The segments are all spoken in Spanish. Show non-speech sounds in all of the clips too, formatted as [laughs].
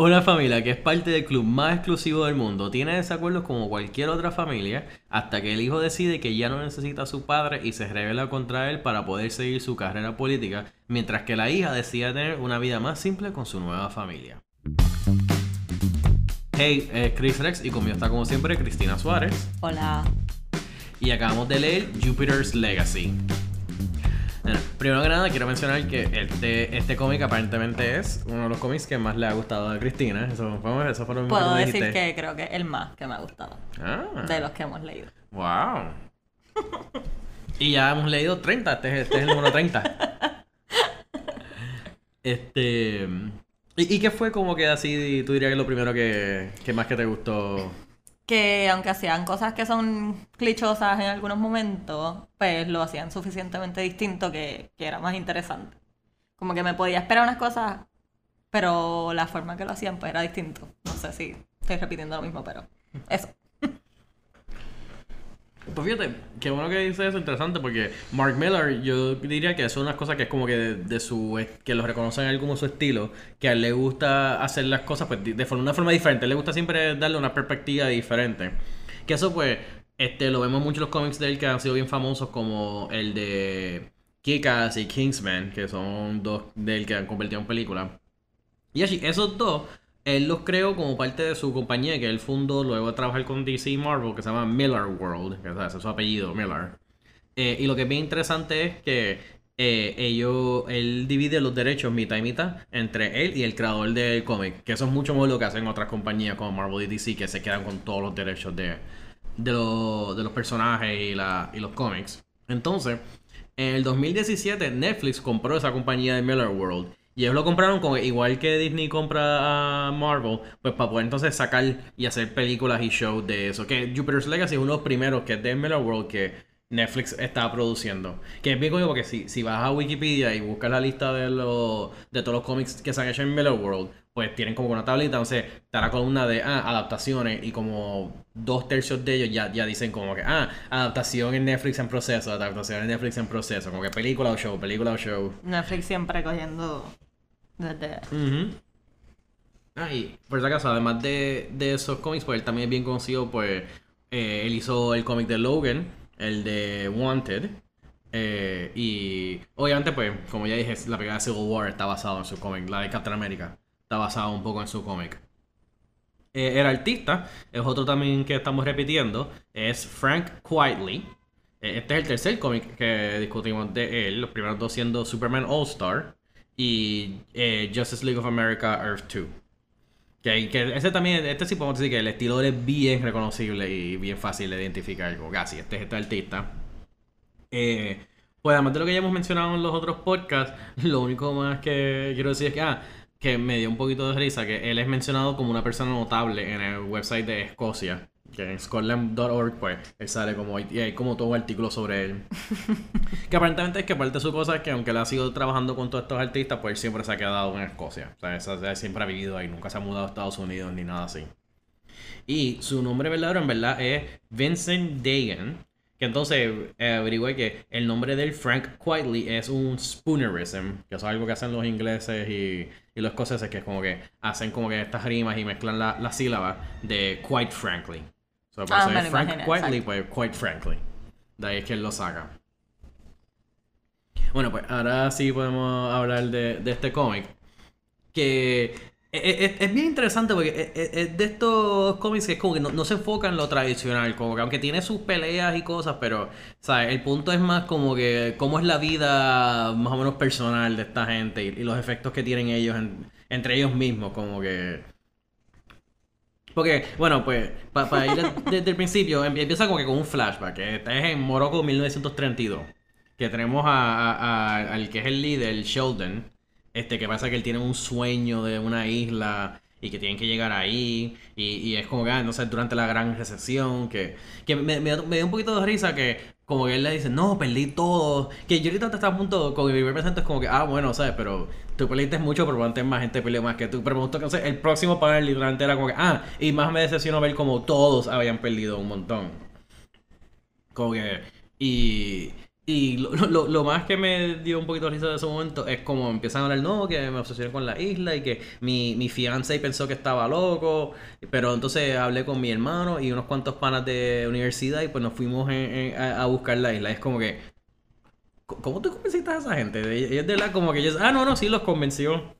Una familia que es parte del club más exclusivo del mundo tiene desacuerdos como cualquier otra familia hasta que el hijo decide que ya no necesita a su padre y se revela contra él para poder seguir su carrera política, mientras que la hija decide tener una vida más simple con su nueva familia. Hey, es Chris Rex y conmigo está como siempre Cristina Suárez. Hola. Y acabamos de leer Jupiter's Legacy. Bueno, primero que nada quiero mencionar que este, este cómic aparentemente es uno de los cómics que más le ha gustado a Cristina. Eso fue, eso fue lo mismo Puedo que decir que creo que es el más que me ha gustado Ah, de los que hemos leído. wow. y ya hemos leído 30, este, es- este es el número 30. Este... ¿Y, y qué fue como que así, tú dirías que es lo primero que, que más que te gustó? Que aunque hacían cosas que son clichosas en algunos momentos, pues lo hacían suficientemente distinto que, era más interesante. Como que me podía esperar unas cosas, pero la forma que lo hacían pues era distinto. No sé si estoy repitiendo lo mismo, pero eso. Pues fíjate, qué bueno que dice eso, interesante, porque Mark Miller, yo diría que son unas cosas que es como que de, su, que lo reconocen él como su estilo, que a él le gusta hacer las cosas pues de, forma- una forma diferente, él le gusta siempre darle una perspectiva diferente. Que eso pues, este, lo vemos mucho en los cómics de él que han sido bien famosos, como el de Kick-Ass y Kingsman, que son dos de él que han convertido en películas. Y así, esos dos, él los creó como parte de su compañía que él fundó luego de trabajar con DC y Marvel, que se llama Miller World, es su apellido, Miller. Eh, y lo que es bien interesante es que eh, ellos, él divide los derechos mitad y mitad entre él y el creador del cómic, que eso es mucho más lo que hacen otras compañías como Marvel y DC, que se quedan con todos los derechos de, de, los- personajes y, y los cómics. Entonces, en el 2017 Netflix compró esa compañía de Miller World. Y ellos lo compraron como igual que Disney compra a Marvel, pues para poder entonces sacar y hacer películas y shows de eso. Que Jupiter's Legacy es uno de los primeros que es de Miller World que Netflix está produciendo. Que es bien coño porque si, si vas a Wikipedia y buscas la lista de los de todos los cómics que se han hecho en Miller World, pues tienen como una tablita, entonces está la columna de ah, adaptaciones y como dos tercios de ellos ya, ya dicen como que ah, adaptación en Netflix en proceso, adaptación en Netflix en proceso, como que película o show, película o show. Netflix siempre cogiendo desde... Ujú. Ah, y por si acaso, además de, de esos cómics, pues él también es bien conocido, pues eh, él hizo el cómic de Logan, el de Wanted, eh, y obviamente, pues, como ya dije, la película de Civil War está basada en su cómic, la de Captain America está basada un poco en su cómic. Eh, el artista es otro también que estamos repitiendo, es Frank Quietly. Eh, Este es el tercer cómic que discutimos de él, los primeros dos siendo Superman All Star y eh, Justice League of America Earth 2. Que, que ese también, este sí podemos decir que el estilo es bien reconocible y bien fácil de identificar, como casi, este es este artista. Eh, pues además de lo que ya hemos mencionado en los otros podcasts, [laughs] lo único más que quiero decir es que, ah, que me dio un poquito de risa, que él es mencionado como una persona notable en el website de Escocia, que en scotland.org, pues, él sale como, y hay como todo un artículo sobre él. [laughs] que aparentemente es que parte de su cosa es que aunque él ha sido trabajando con todos estos artistas, pues él siempre se ha quedado en Escocia. O sea, él siempre ha vivido ahí, nunca se ha mudado a Estados Unidos ni nada así. Y su nombre verdadero en verdad es Vincent Dagan. Que entonces eh, averigüé que el nombre del Frank Quietly es un spoonerism, que eso es algo que hacen los ingleses y, y los escoceses, que es como que hacen como que estas rimas y mezclan la- las sílabas de quite frankly. So, por Ah, eso es Frank Quietly, exacto. pues quite frankly. De ahí es que él lo saca. Bueno, pues ahora sí podemos hablar de, de este cómic. Que es, es- es bien interesante porque es, es- es de estos cómics que es como que no, no se enfoca en lo tradicional. Como que aunque tiene sus peleas y cosas, pero, ¿sabes? El punto es más como que cómo es la vida más o menos personal de esta gente y, y los efectos que tienen ellos en- entre ellos mismos. Como que. Porque, bueno, pues, para ir de- desde el principio, empie- empieza como que con un flashback. Que es en Morocco 1932. Que tenemos a- a- al que es el líder, Sheldon. Este, que pasa que él tiene un sueño de una isla y que tienen que llegar ahí. Y, y es como que, ah, no sé, durante la gran recesión. Que, que me, me, me dio un poquito de risa que, como que él le dice, no, perdí todo. Que yo ahorita estaba a punto, con mi primer presente es como que, ah, bueno, ¿sabes? Pero tú perdiste mucho, pero antes más gente peleó más que tú. Pero me gustó que, o sea, el próximo panel literalmente era como que, ah, y más me decepcionó ver como todos habían perdido un montón. Como que. Y. Y lo, lo, lo más que me dio un poquito de risa de ese momento es como empiezan a hablar, no, que me obsesioné con la isla y que mi, mi fiance pensó que estaba loco, pero entonces hablé con mi hermano y unos cuantos panas de universidad y pues nos fuimos en- en- a, a buscar la isla. Es como que, ¿cómo tú convenciste a esa gente? Ellos de la como que ellos, ah, no, no, sí los convenció.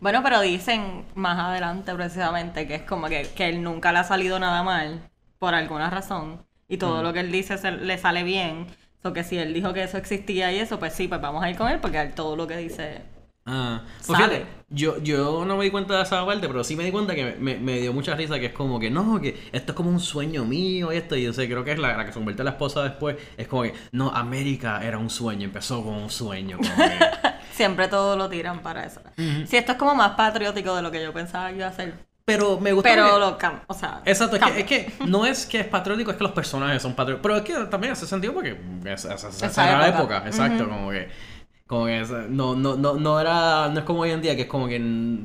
Bueno, pero dicen más adelante precisamente que es como que, que él nunca le ha salido nada mal por alguna razón y todo lo que él dice se- le sale bien. O que si él dijo que eso existía y eso, pues sí, pues vamos a ir con él porque él todo lo que dice... Ah, pues Sale. fíjate, yo, yo no me di cuenta de esa parte, pero sí me di cuenta que me, me dio mucha risa que es como que no, que esto es como un sueño mío y esto, y yo sé, creo que es la, la que se convierte en la esposa después, es como que no, América era un sueño, empezó con un sueño, como que, [laughs] Siempre todo lo tiran para eso. Si esto es como más patriótico de lo que yo pensaba que iba a ser. Pero me gusta Pero lo cam... O sea... Exacto, es que, es que no es que es patriótico, es que los personajes son patrióticos. Pero es que también hace sentido porque es, es- es- Esa era la época. exacto, como que. Como que no, no, no, no era. No es como hoy en día que es como que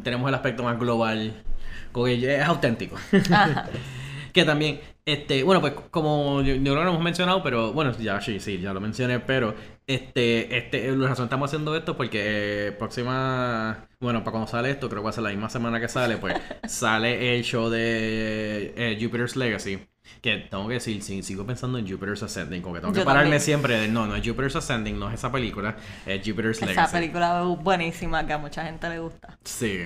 tenemos el aspecto más global. Como que es auténtico. Ajá. [laughs] que también, este, bueno, pues como yo, yo creo que lo hemos mencionado, pero bueno, ya sí, sí, ya lo mencioné, pero este, este, la razón estamos haciendo esto porque eh, próxima, bueno, para cuando sale esto, creo que va a ser la misma semana que sale, pues [laughs] sale el show de eh, Jupiter's Legacy. Que tengo que decir, sí, sigo pensando en Jupiter's Ascending, como que tengo que Yo pararme también. siempre de, no, no es Jupiter's Ascending, no es esa película, es Jupiter's Esa Legacy. película es buenísima que a mucha gente le gusta. Sí.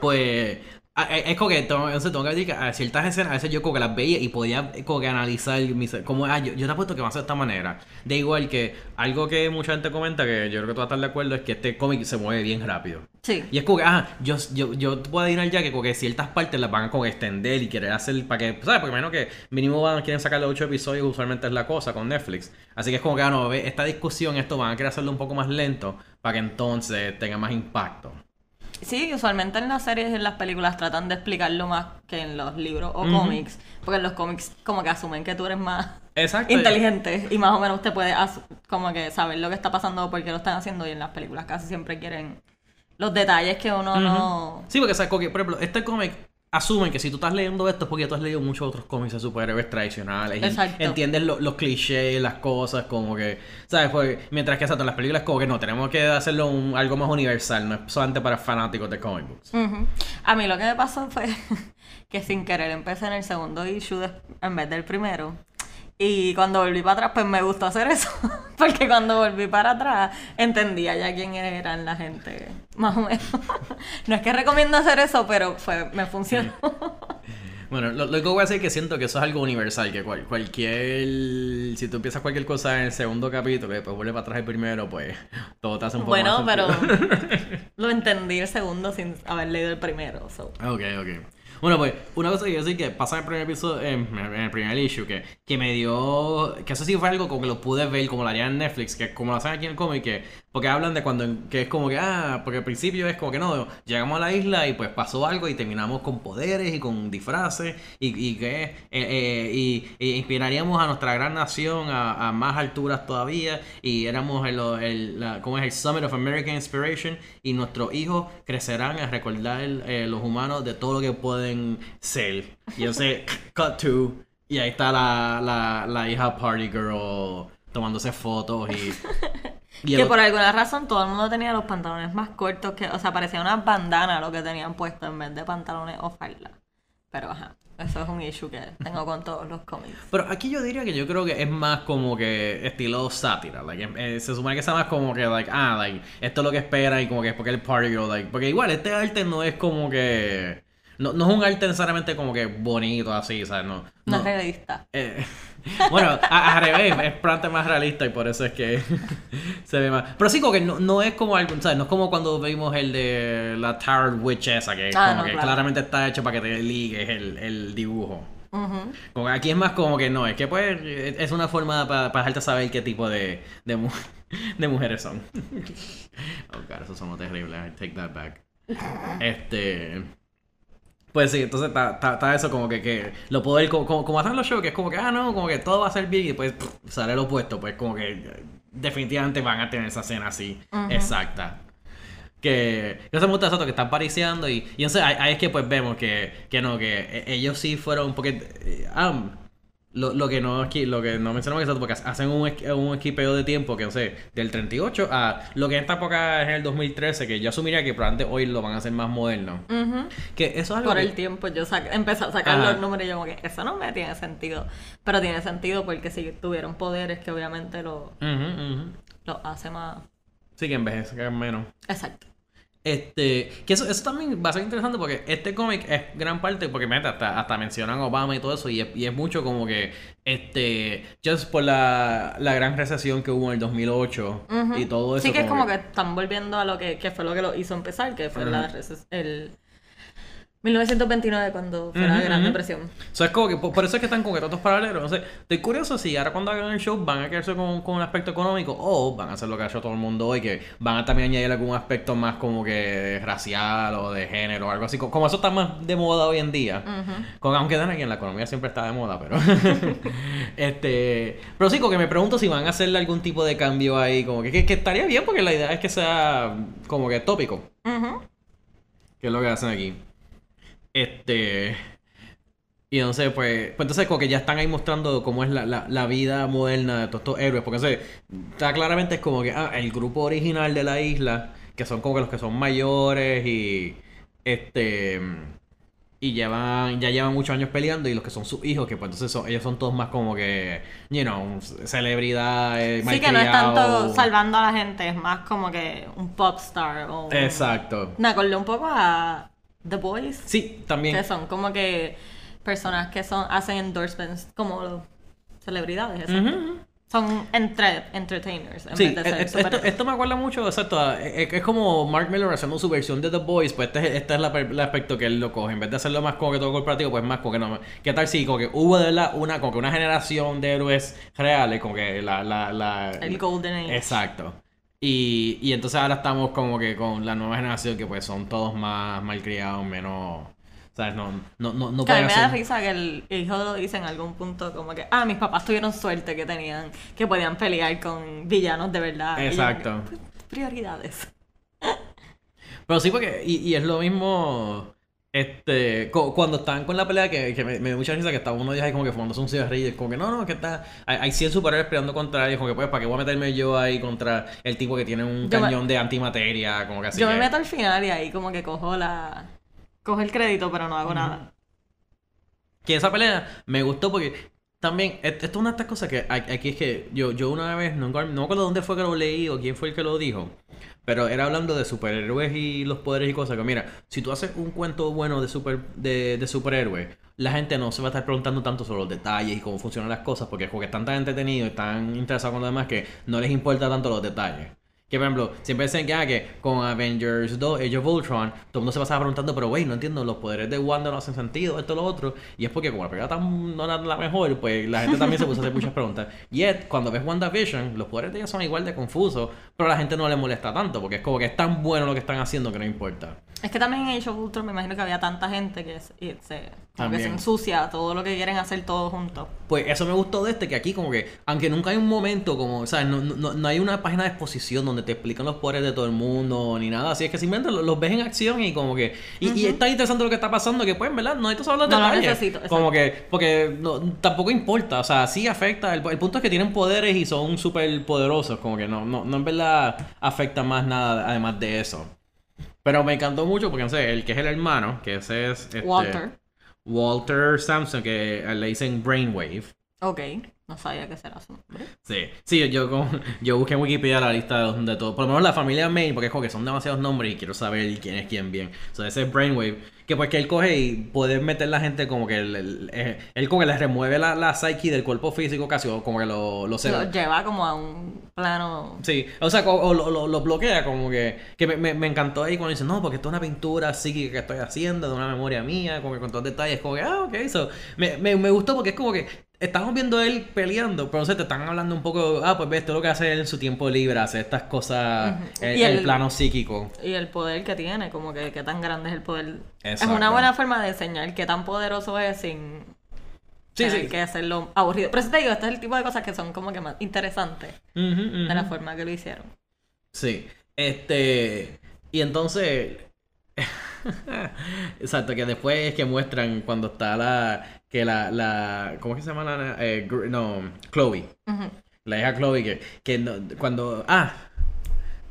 Pues es como que tengo, entonces tengo que decir que a ciertas escenas a veces yo como que las veía y podía eh, como que analizar mis, como ah, yo, yo te apuesto que va a ser de esta manera. De igual que algo que mucha gente comenta que yo creo que tú vas a estar de acuerdo es que este cómic se mueve bien rápido. Sí. Y es como que, ah, yo, yo, yo puedo adivinar ya que, como que ciertas partes las van a como extender y querer hacer para que, ¿sabes? Porque menos que mínimo van, quieren sacar los ocho episodios, usualmente es la cosa con Netflix. Así que es como que, ah, no, esta discusión, esto van a querer hacerlo un poco más lento para que entonces tenga más impacto. Sí, usualmente en las series y en las películas tratan de explicarlo más que en los libros o cómics, porque en los cómics como que asumen que tú eres más Exacto. inteligente y más o menos te puedes as- como que saber lo que está pasando o por qué lo están haciendo y en las películas casi siempre quieren los detalles que uno no... Sí, porque. Como que, por ejemplo, este cómic asumen que si tú estás leyendo esto es porque tú has leído muchos otros cómics de superhéroes tradicionales. y entiendes lo- los clichés, las cosas, como que, ¿sabes? Pues, mientras que exacto, en las películas como que no, tenemos que hacerlo un- algo más universal, no es solamente para fanáticos de comic books. A mí lo que me pasó fue [laughs] que sin querer empecé en el segundo issue de- en vez del primero. Y cuando volví para atrás, pues me gustó hacer eso. [laughs] Porque cuando volví para atrás, entendía ya quién eran la gente. Más o menos. [laughs] No es que recomiendo hacer eso, pero fue, me funcionó. [laughs] Bueno, lo, lo que voy a decir es que siento que eso es algo universal, que cual- cualquier... Si tú empiezas cualquier cosa en el segundo capítulo y después vuelves para atrás el primero, pues todo te hace un poco Bueno, más pero lo entendí el segundo sin haber leído el primero. so. Ok, ok. Bueno, pues, una cosa que yo decir que pasa en el primer episodio, en, en el primer issue, que, que me dio. Que eso sí fue algo como que lo pude ver, como lo harían en Netflix, que como lo hacen aquí en el cómic, que. Porque hablan de cuando. Que es como que, ah, porque al principio es como que no, llegamos a la isla y pues pasó algo y terminamos con poderes y con disfraces y, y que. eh, eh, y, y inspiraríamos a nuestra gran nación a, a más alturas todavía y éramos el, el, la- ¿cómo es? el Summit of American Inspiration y nuestros hijos crecerán a recordar eh, los humanos de todo lo que pueden ser. Y sé, cut to, y ahí está la, la, la hija Party Girl tomándose fotos y... y Que el- por alguna razón todo el mundo tenía los pantalones más cortos que, o sea, parecía una bandana lo que tenían puesto en vez de pantalones o falda. Pero ajá, eso es un issue que tengo con todos los cómics. Pero aquí yo diría que yo creo que es más como que estilo sátira. Like, eh, se supone que sea más como que, like, ah, like, esto es lo que espera y como que es porque el party girl, like, porque igual este arte no es como que. No, no es un arte necesariamente como que bonito así, ¿sabes? No. No no es realista. eh, [laughs] bueno, al revés, es bastante más realista y por eso es que [laughs] se ve más. Pero sí, como que no, no es como algo, ¿sabes? No es como cuando vimos el de la Tarot Witch esa, que, Ah, como no, que claro. claramente está hecho para que te ligues el, el dibujo. Como que aquí es más como que no, es que pues es una forma para dejarte saber qué tipo de, de, mu- [laughs] de mujeres son. oh god, eso sonó terrible, I take that back. Este. Pues sí, entonces está, está- está eso como que, que lo puedo ver como, como, como hacen los shows, que es como que, ah, no, como que todo va a ser bien y después pff, sale lo opuesto, pues como que definitivamente van a tener esa escena así, Ujú. exacta. Que, que gusta eso, que están pariciando y, y entonces ahí, ahí es que pues vemos que, que no, que eh, ellos sí fueron, porque, ah, Lo, lo que no aquí, lo que no mencionamos exacto, porque hacen un, un esquipeo de tiempo que no sé, del 38 a lo que en esta época es el 2013, que yo asumiría que probablemente hoy lo van a hacer más moderno. Que eso es algo Por que- el tiempo yo sac- empecé a sacar Ajá. los números y yo como que eso no me tiene sentido. Pero tiene sentido porque si tuvieron poderes que obviamente lo, lo hace más... Sí, que envejezcan menos. Exacto. Este, que eso, eso también va a ser interesante porque este cómic es gran parte, porque meta, hasta, hasta mencionan Obama y todo eso, y es, y es mucho como que, este, just por la, la gran recesión que hubo en el 2008 Ujú. y todo eso. Sí que es como que están volviendo a lo que, que fue lo que lo hizo empezar, que fue Ujú. reces- el 1929 cuando fue la Gran ujú. Depresión. O sea, es como que por, por eso es que están con que tantos paralelos. Sé, estoy curioso si ahora cuando hagan el show van a quedarse con, con un aspecto económico o van a hacer lo que ha hecho todo el mundo hoy, que van a también añadir algún aspecto más como que racial o de género o algo así. Co- Como eso está más de moda hoy en día. Con, aunque dan aquí en la economía siempre está de moda, pero. [laughs] este. Pero sí, como que me pregunto si van a hacerle algún tipo de cambio ahí. Como que, que, que estaría bien, porque la idea es que sea como que tópico. Que es lo que hacen aquí. Este. Y entonces, pues, pues entonces como que ya están ahí mostrando cómo es la, la, la vida moderna de todos estos héroes. Porque entonces, está claramente es como que, ah, el grupo original de la isla, que son como que los que son mayores y. Este. Y llevan, ya llevan muchos años peleando y los que son sus hijos, que pues entonces son, ellos son todos más como que, you know, celebridades, Sí que no es tanto salvando a la gente, es más como que un pop star o... Exacto. Me acordé un poco a The Boys, Sí, también. que son como que personas que son hacen endorsements como celebridades. exacto. Son entre, entertainers en Sí, vez de ser e- e- esto, esto me acuerda mucho, exacto, es, es como Mark Miller haciendo su versión de The Boys, pues este, es- este es la el aspecto que él lo coge, en vez de hacerlo más como que todo corporativo, pues más como que no, ¿qué tal si como que hubo de verdad una, como que una generación de héroes reales, como que la, la, la... El Golden Age. Exacto. Y, y entonces ahora estamos como que con la nueva generación que pues son todos más malcriados, menos... ¿Sabes? No, no, no, no Que a mí me da hacer... risa que el hijo lo dice en algún punto como que, ah, mis papás tuvieron suerte que tenían, que podían pelear con villanos de verdad. Yo Exacto. prioridades. Pero sí, porque, y, y es lo mismo, este, cu- cuando estaban con la pelea, que, que me, me dio mucha risa que estaba uno de ellos ahí como que fumándose un cigarrillo, como que no, no, que está, hay, hay 100 superhéroes peleando contra él, como que pues, ¿para qué voy a meterme yo ahí contra el tipo que tiene un Yo me- cañón de antimateria, como que así Yo me meto al final y ahí como que cojo la... Cojo el crédito, pero no hago nada. Que esa pelea me gustó porque también, et- esto es una de estas cosas que aquí es que yo, yo una vez, no, no me acuerdo dónde fue que lo leí o quién fue el que lo dijo, pero era hablando de superhéroes y los poderes y cosas que mira, si tú haces un cuento bueno de super de, de superhéroes, la gente no se va a estar preguntando tanto sobre los detalles y cómo funcionan las cosas porque es porque están tan entretenidos y tan interesados con lo demás que no les importa tanto los detalles. Que por ejemplo, siempre dicen que, ah, que con Avengers 2, Age of Ultron, todo el mundo se pasaba preguntando, pero güey, no entiendo, los poderes de Wanda no hacen sentido, esto, lo otro. Y es porque como la película no era la mejor, pues la gente también se puso a hacer muchas preguntas. Yet, cuando ves WandaVision, los poderes de ella son igual de confusos, pero a la gente no le molesta tanto, porque es como que es tan bueno lo que están haciendo que no importa. Es que también en Age of Ultron me imagino que había tanta gente que se, y se, como que se ensucia todo lo que quieren hacer todos juntos. Pues eso me gustó de este, que aquí como que, aunque nunca hay un momento como, ¿sabes? No, no, no hay una página de exposición donde te explican los poderes de todo el mundo, ni nada así, es que simplemente los, los ves en acción y como que, y, y es tan interesante lo que está pasando que pues, en verdad, no necesito saber los No necesito, como que, porque no, tampoco importa, o sea, sí afecta, el, el punto es que tienen poderes y son súper poderosos, como que no, no, no en verdad afecta más nada además de eso. Pero me encantó mucho porque, no sé, el que es el hermano, que ese es... este, Walter. Walter Sampson, que le dicen Brainwave. Ok, no sabía que será su nombre. Sí, sí, yo, como- yo busqué en Wikipedia la lista de, de todo. Por lo menos la familia Main, porque es como que son demasiados nombres y quiero saber quién es quién bien. O sea, ese es Brainwave. Que pues que él coge y puede meter la gente como que él, él, eh, él como que le remueve la, la psyche del cuerpo físico casi, o como que lo, lo, Lo lleva como a un plano... Sí, o sea, o, o lo, lo- lo bloquea como que... Que me, me, me encantó ahí cuando dice, no, porque esto es una pintura psíquica que estoy haciendo de una memoria mía, como que con todos los detalles, como que, ah, ok, eso. Me, me, me gustó porque es como que estamos viendo él peleando, pero no sé, te están hablando un poco, ah, pues ves, esto es lo que hace él en su tiempo libre, hace estas cosas en Y el, el- plano psíquico. Y el poder que tiene, como que qué tan grande es el poder. Es una buena forma de enseñar qué tan poderoso es sin Sí, que hacerlo aburrido. Pero eso te digo, este es el tipo de cosas que son como que más interesantes de la forma que lo hicieron. Sí. Este. Y entonces. [laughs] Exacto, que después es que muestran cuando está la. Que la, la ¿cómo es que se llama la eh, no, Chloe, la hija Chloe que, que no- cuando ah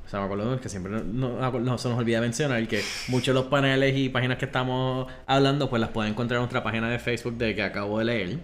o sea, me acuerdo que siempre no, no- no se nos olvida mencionar que muchos de los paneles y páginas que estamos hablando pues las pueden encontrar en nuestra página de Facebook de que acabo de leer.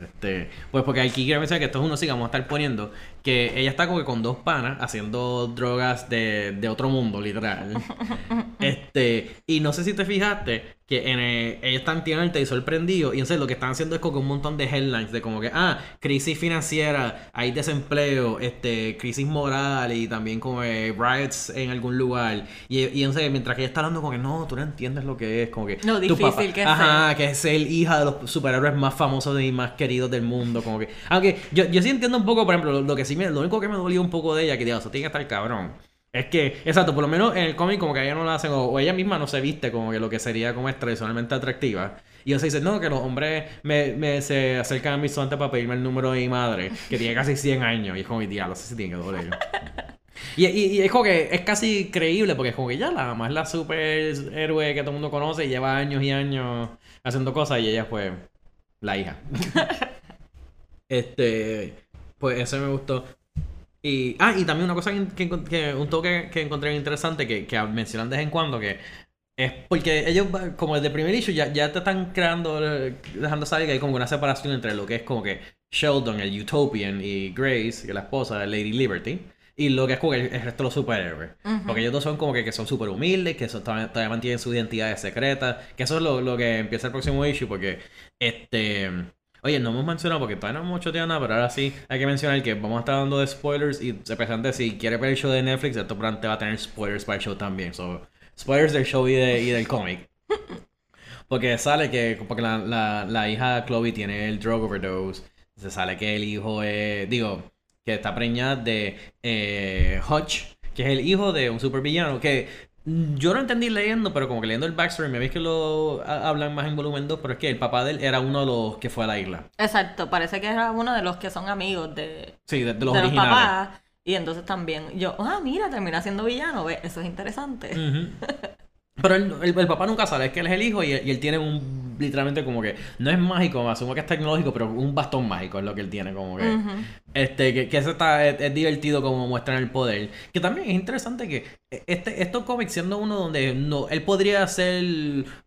Este, pues porque aquí quiero mencionar que esto es uno sí que vamos a estar poniendo que ella está como que con dos panas haciendo drogas de, de otro mundo, literal. [laughs] Este, y no sé si te fijaste que en el- ellos están tienen el televisor prendido y entonces lo que están haciendo es como que un montón de headlines de como que, ah, crisis financiera, hay desempleo, este, crisis moral y también como eh, riots en algún lugar. Y, y entonces mientras que ella está hablando como que no, tú no entiendes lo que es, como que tu difícil que es Ajá, que es ser hija de los superhéroes más famosos y más queridos del mundo, como que, aunque yo, yo sí entiendo un poco, por ejemplo, lo, lo que sí lo único que me dolió un poco de ella, que digo, eso tiene que estar cabrón. Es que, exacto, por lo menos en el cómic como que ella no la hacen, o, o ella misma no se viste como que lo que sería como es tradicionalmente atractiva. Y entonces dice, no, que los hombres me, me se acercan a mi suante para pedirme el número de mi madre, que tiene casi 100 años. Y es como, diablo, sé si tiene que doler. Y, y, y es como que es casi creíble, porque es como que ya la mamá es la superhéroe que todo el mundo conoce y lleva años y años haciendo cosas y ella fue la hija. [laughs] este, pues ese me gustó. Y, ah, y también una cosa que, que que- un toque que encontré interesante que, que mencionan de vez en cuando que es porque ellos como desde el primer issue ya, ya te están creando eh, dejando saber que hay como una separación entre lo que es como que Sheldon, el Utopian y Grace, que es la esposa de Lady Liberty y lo que es como el, el resto de los superhéroes. Ujú. Porque ellos dos son como que, que son súper humildes, que son- todavía, todavía mantienen sus identidades secretas. Que eso es lo, lo que empieza el próximo issue. Porque, este. Oye, no hemos mencionado porque todavía no hemos mucho nada, pero ahora sí hay que mencionar que vamos a estar dando de spoilers. Y especialmente si quieres ver el show de Netflix, esto probablemente va a tener spoilers para el show también. So, spoilers del show y, de- y del cómic. [laughs] Porque sale que porque la, la, la hija Chloe tiene el drug overdose. Se sale que el hijo es. Digo, que está preñada de eh, Hutch, que es el hijo de un supervillano. Que yo no entendí leyendo, pero como que leyendo el backstory, me veis que lo ha- hablan más en volumen 2, pero es que el papá de él era uno de los que fue a la isla. Exacto, parece que era uno de los que son amigos de, Sí, de, de los de los papás. Y entonces también yo, ah, mira, termina siendo villano, ve, eso es interesante. Pero el, el- el papá nunca sale, es que él es el hijo y él, y él tiene un, literalmente como que, no es mágico, asumo que es tecnológico, pero un bastón mágico es lo que él tiene, como que, este, que, que eso está, es, es divertido como muestran el poder. Que también es interesante que este, estos cómics siendo uno donde no, él podría ser,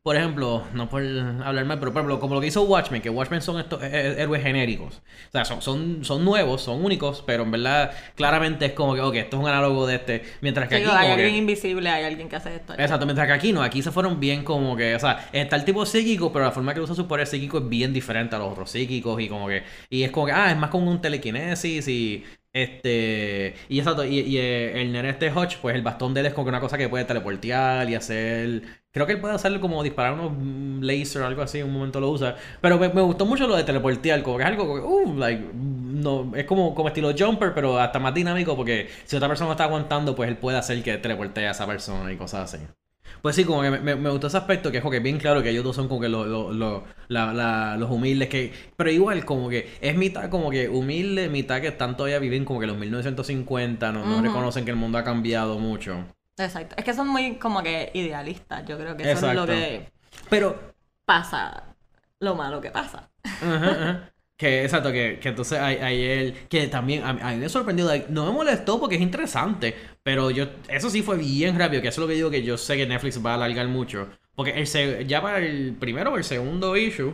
por ejemplo, no por hablar mal, pero por ejemplo, como lo que hizo Watchmen, que Watchmen son estos eh, eh, héroes genéricos. O sea, son, son, son nuevos, son únicos, pero en verdad, claramente es como que, ok, esto es un análogo de este, mientras que Sí, aquí hay que- alguien invisible, hay alguien que hace esto. Exacto, mientras que aquí no, aquí se fueron bien como que, o sea, está el tipo psíquico, pero la forma que usa su poder psíquico es bien diferente a los otros psíquicos y como que, y es como que, ah, es más como un telequinesis y, este, y exacto, y, y, eh, el nene este Hodge, pues el bastón de él es como que una cosa que puede teleportear y hacer, creo que él puede hacerlo como disparar unos mm, laser o algo así, en un momento lo usa, pero me, me gustó mucho lo de teleportear, como que es algo que, uh, like, no, es como, como estilo jumper, pero hasta más dinámico porque si otra persona lo está aguantando, pues él puede hacer que teleportee a esa persona y cosas así. Pues sí, como que me, me- gustó ese aspecto, que es como que bien claro que ellos dos son como que los, los, los, la- la- los humildes, que pero igual como que es mitad como que humilde, mitad que están todavía viven como que los 1950, no, no Ujú. reconocen que el mundo ha cambiado mucho. Exacto. Es que son muy como que idealistas. Yo creo que eso es lo Exacto. que Pero, pasa, lo malo que pasa. ajá, ajá. Que exacto, que, que entonces hay, él, que también a, a mí me sorprendió, like, no me molestó porque es interesante, pero yo, eso sí fue bien rápido, que eso es lo que digo que yo sé que Netflix va a alargar mucho, porque el, ya para el primero o el segundo issue,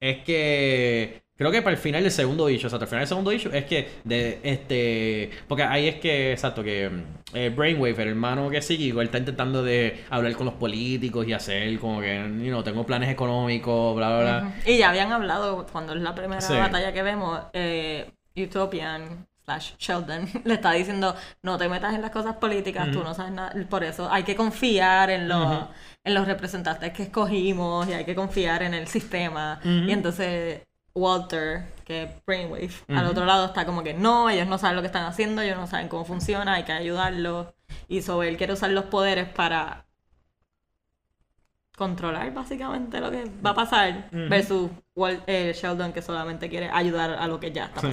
es que, creo que para el final del segundo issue, o sea, al final del segundo issue, es que, de, este, porque ahí es que, exacto, que eh, Brainwave, el hermano que psíquico, él está intentando de hablar con los políticos y hacer como que, you know, tengo planes económicos, bla, bla, bla. Y ya habían hablado cuando es la primera Sí. batalla que vemos, eh, Utopian slash Sheldon [laughs] le está diciendo no te metas en las cosas políticas, tú Ujú. no sabes nada, por eso hay que confiar en los, en los representantes que escogimos y hay que confiar en el sistema. Y entonces Walter, que es Brainwave, al otro lado está como que no, ellos no saben lo que están haciendo, ellos no saben cómo funciona, hay que ayudarlos. Y sobre él quiere usar los poderes para controlar básicamente lo que va a pasar versus Wal- eh, Sheldon que solamente quiere ayudar a lo que ya está Sí.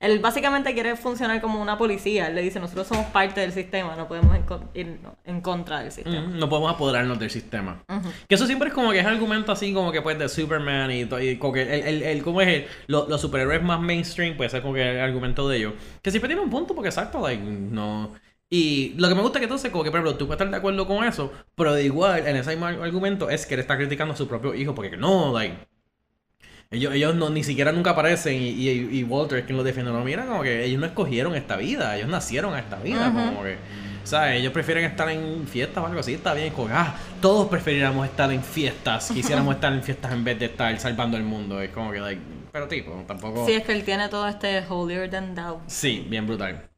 Él básicamente quiere funcionar como una policía. Él le dice, nosotros somos parte del sistema, no podemos ir en contra del sistema. Mm, No podemos apoderarnos del sistema. Ujú. Que eso siempre es como que es argumento así como que pues de Superman y, y como que el, el, el- ¿cómo es? El- lo- los superhéroes más mainstream puede ser como que el argumento de ellos. Que siempre tiene un punto porque exacto, like, no... Y lo que me gusta es que entonces como que por ejemplo tú puedes estar de acuerdo con eso, pero de igual en ese mismo argumento es que él está criticando a su propio hijo porque no, like... Ellos, ellos no, ni siquiera nunca aparecen y, y, y Walter es quien los defiende. No, mira, como que ellos no escogieron esta vida, ellos nacieron a esta vida, Ujú. como que, ¿sabes? Ellos prefieren estar en fiestas o algo así, está bien, como ah, todos preferiríamos estar en fiestas, quisiéramos estar en fiestas en vez de estar salvando el mundo, es como que, like, pero tipo, tampoco... Sí, es que él tiene todo este holier than thou. Sí, bien brutal.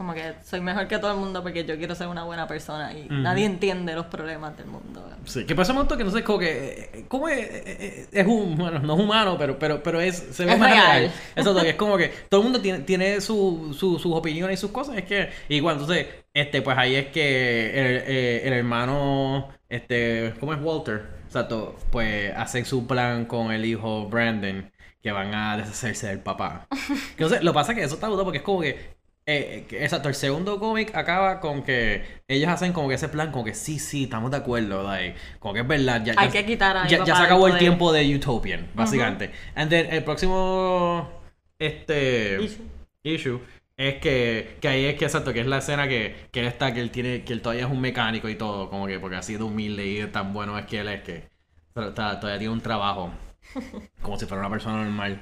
Como que soy mejor que todo el mundo porque yo quiero ser una buena persona y nadie entiende los problemas del mundo. Sí, que pasa un montón que no sé, como que, eh, ¿cómo es? Eh, eh, Es un, bueno, no es humano, pero, pero, pero es, se ve Es más real. real. [laughs] Eso es como que todo el mundo tiene, tiene su, su- sus opiniones y sus cosas, es que, igual, entonces, este, pues ahí es que el, el hermano, este, ¿cómo es Walter? Exacto, pues hacen su plan con el hijo Brandon, que van a deshacerse del papá. [laughs] Sé, lo que pasa que eso está brutal porque es como que eh, exacto, el segundo cómic acaba con que ellos hacen como que ese plan, como que sí, sí, estamos de acuerdo, like, como que es verdad. Ya, Hay ya- que quitar a ya, ya se acabó el poder. tiempo de Utopian, básicamente. And then el próximo este Issue. issue es que, que ahí es que exacto, que es la escena que, que él está, que él tiene, que él todavía es un mecánico y todo, como que porque así de humilde y tan bueno es que él es que todavía tiene un trabajo [laughs] como si fuera una persona normal.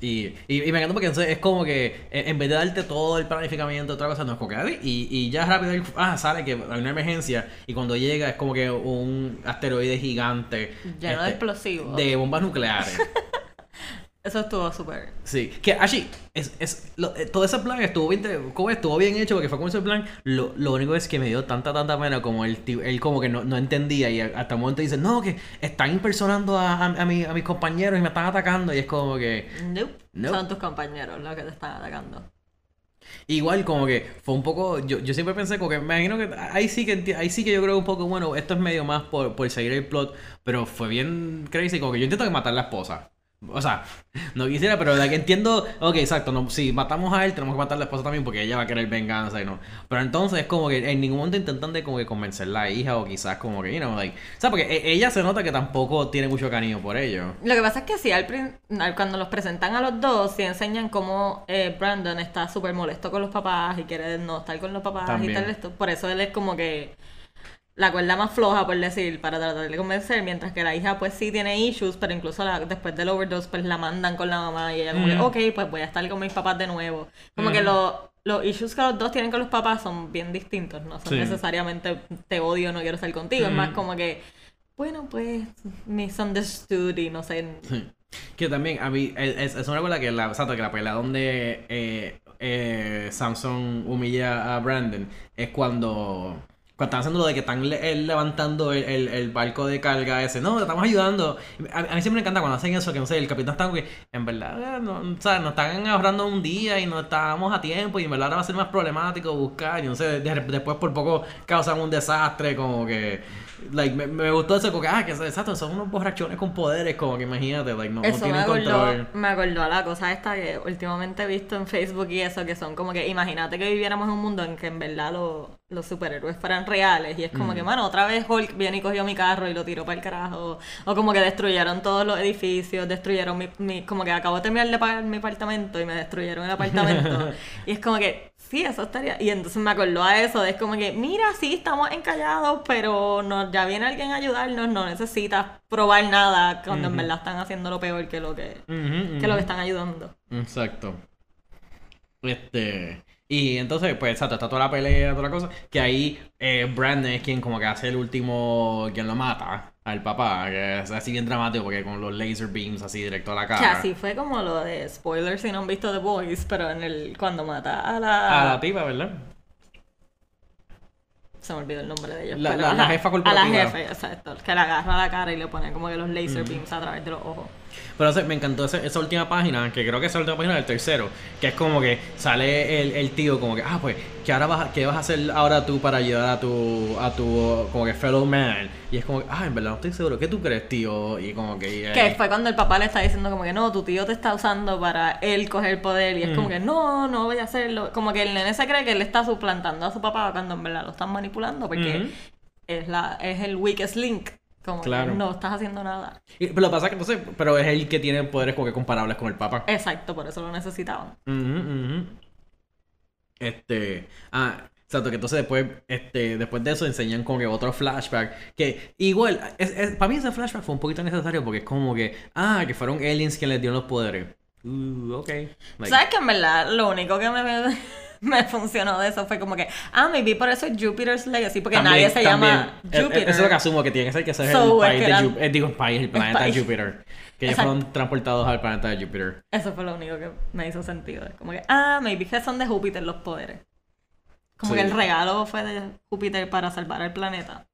Y, y, y me encanta porque entonces es como que eh, en vez de darte todo el planificamiento, otra cosa, no es como que y, y ya rápido ah, sale que hay una emergencia y cuando llega es como que un asteroide gigante Lleno de este, explosivos. de bombas nucleares. [laughs] Eso estuvo súper. Sí, que así, es, es, lo- eh, todo ese plan estuvo bien, como estuvo bien hecho porque fue como ese plan. Lo, lo único es que me dio tanta, tanta pena como él, él como que no, no entendía y hasta un momento dice, no, que están impersonando a, a, a mi- a mis compañeros y me están atacando y es como que... Nope. Nope. Son tus compañeros los que te están atacando. Igual como que fue un poco, yo, yo siempre pensé como que me imagino que ahí sí que ahí sí que yo creo un poco, bueno, esto es medio más por, por seguir el plot, pero fue bien crazy, como que yo intento matar a la esposa. O sea, no quisiera, pero la que entiendo, ok, exacto, no, si matamos a él, tenemos que matar a la esposa también porque ella va a querer venganza y no. Pero entonces es como que en ningún momento intentan de como que convencer a la hija o quizás como que, you know, like, o sea, porque e- ella se nota que tampoco tiene mucho cariño por ello. Lo que pasa es que sí, al cuando los presentan a los dos, sí enseñan cómo eh, Brandon está súper molesto con los papás y quiere no estar con los papás También. y tal esto. Por eso él es como que la cuerda más floja, por decir, para tratar de convencer, mientras que la hija pues sí tiene issues, pero incluso la- después del overdose pues la mandan con la mamá y ella como que, Mm. ok, pues voy a estar con mis papás de nuevo. Como que Mm. lo- los issues que los dos tienen con los papás son bien distintos, no son Sí. necesariamente te odio, no quiero estar contigo, es más Mm. como que, bueno, pues misunderstood y no sé, Sí. Que también, a mí, es, es una cosa que la, exacto, que la pelea donde eh, eh, Samson humilla a Brandon es cuando, cuando están haciendo lo de que están le- levantando el, el- el barco de carga ese. No, te estamos ayudando. A, a mí siempre me encanta cuando hacen eso, que no sé, el capitán está como que, en verdad, eh, no, o sea, nos están ahorrando un día y no estábamos a tiempo y en verdad ahora va a ser más problemático buscar y no sé, de- después por poco causan un desastre, como que... Like, me, me gustó eso, porque, ah, que exacto, son unos borrachones con poderes, como que imagínate, like, no, no Eso me tienen acordó, control. me acordó a la cosa esta que últimamente he visto en Facebook y eso, que son como que imagínate que viviéramos en un mundo en que en verdad los, los superhéroes fueran reales y es como Mm. que, mano, otra vez Hulk viene y cogió mi carro y lo tiró para el carajo, o como que destruyeron todos los edificios, destruyeron mi, mi- como que acabo de terminar de pagar mi apartamento y me destruyeron el apartamento [laughs] y es como que, sí, eso estaría, y entonces me acordó a eso, de es como que, mira, sí, estamos encallados, pero no, ya viene alguien a ayudarnos, no necesitas probar nada cuando en verdad están haciendo lo peor que lo que, que lo que están ayudando. Exacto. Este. Y entonces, pues, exacto, está toda la pelea, toda la cosa. Que ahí eh, Brandon es quien como que hace el último, quien lo mata al papá. Que es así bien dramático porque con los laser beams así directo a la cara. Así fue como lo de spoilers si no han visto The Boys, pero en el cuando mata a la... A la tipa, ¿verdad? Se me olvidó el nombre de ellos. La- pero la- a la jefa A corporativa. la jefe, exacto. Que le agarra la cara y le pone como que los laser Mm. beams a través de los ojos. Pero o sea, me encantó esa, esa última página, que creo que es la última página del tercero, que es como que sale el, el tío como que, ah, pues, ¿qué, ahora vas, ¿qué vas a hacer ahora tú para ayudar a tu, a tu, como que fellow man? Y es como que, ah, en verdad no estoy seguro, ¿qué tú crees, tío? Y como que... Que fue cuando el papá le está diciendo como que no, tu tío te está usando para él coger poder y es como que no, no voy a hacerlo. Como que el nene se cree que él está suplantando a su papá cuando en verdad lo están manipulando porque Ujú. es, la, es el weakest link. Como que no estás haciendo nada. Y- pero lo que pasa es que entonces, pero es el que tiene poderes como que comparables con el Papa. Exacto, por eso lo necesitaban. Este, ah, exacto, que entonces después, este, después de eso enseñan como que otro flashback, que igual, es, es- para mí ese flashback fue un poquito necesario porque es como que, ah, que fueron aliens quienes les dieron los poderes. Uh, ok. Like, ¿Sabes que en verdad lo único que me, [laughs] me, funcionó de eso fue como que, ah, maybe por eso es Jupiter's Legacy, porque también- nadie se llama también, eh, eh, Jupiter. Eso es lo que asumo que tiene que ser que ese es So, el país de Júpiter, eh, digo el país, el planeta de Júpiter. Que ellos Exacto. fueron transportados al planeta de Júpiter. Eso fue lo único que me hizo sentido. Como que, ah, maybe que son de Júpiter los poderes. Como Sí. que el regalo fue de Júpiter para salvar el planeta.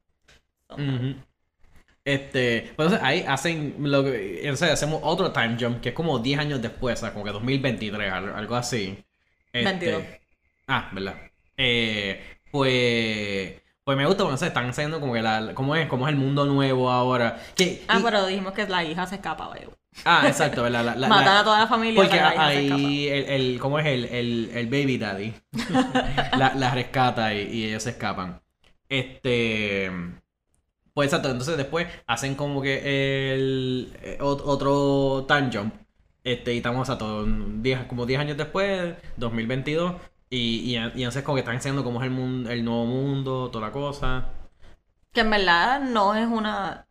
Este, pues entonces ahí hacen lo que, entonces hacemos otro time jump que es como 10 años después, o sea, como que 2023, al- algo así. Este, 22. Ah, ¿verdad? Eh, pues, pues me gusta, porque no sé, están enseñando como que la, cómo es, cómo es el mundo nuevo ahora. Que, Ah, y- pero dijimos que la hija se escapa, güey. ah, exacto, ¿verdad? La- la- Matan la- a toda la familia, porque pero la hija se escapa. ahí el, el, ¿cómo es el, el, el baby daddy? [laughs] la, la rescata y, y ellos se escapan. Este. Pues exacto, entonces después hacen como que el eh, ot- otro time jump. Este, y estamos a todo como 10 años después, 2022. Y, y, y entonces como que están enseñando cómo es el mundo, el nuevo mundo, toda la cosa. Que en verdad no es una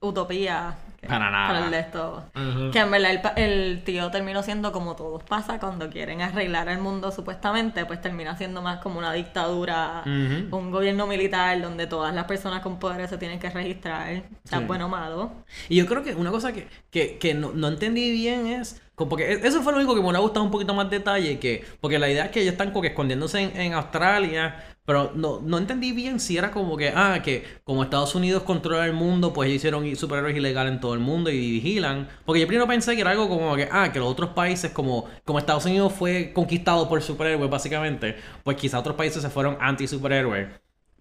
utopía. que- Para nada. Para el de esto. Que en verdad el, pa- el tío terminó siendo como todos pasa cuando quieren arreglar el mundo supuestamente, pues termina siendo más como una dictadura, un gobierno militar donde todas las personas con poderes se tienen que registrar, sea Sí. bueno o malo. Y yo creo que una cosa que, que, que no, no entendí bien es. Porque e- eso fue lo único que me hubiera gustado un poquito más detalle. Que, porque la idea es que ellos están como que escondiéndose en, en Australia. Pero no, no entendí bien si era como que, ah, que como Estados Unidos controla el mundo, pues ellos hicieron superhéroes ilegales en todo el mundo y vigilan. Porque yo primero pensé que era algo como que, ah, que los otros países, como, como Estados Unidos fue conquistado por superhéroes, básicamente, pues quizá otros países se fueron anti-superhéroes.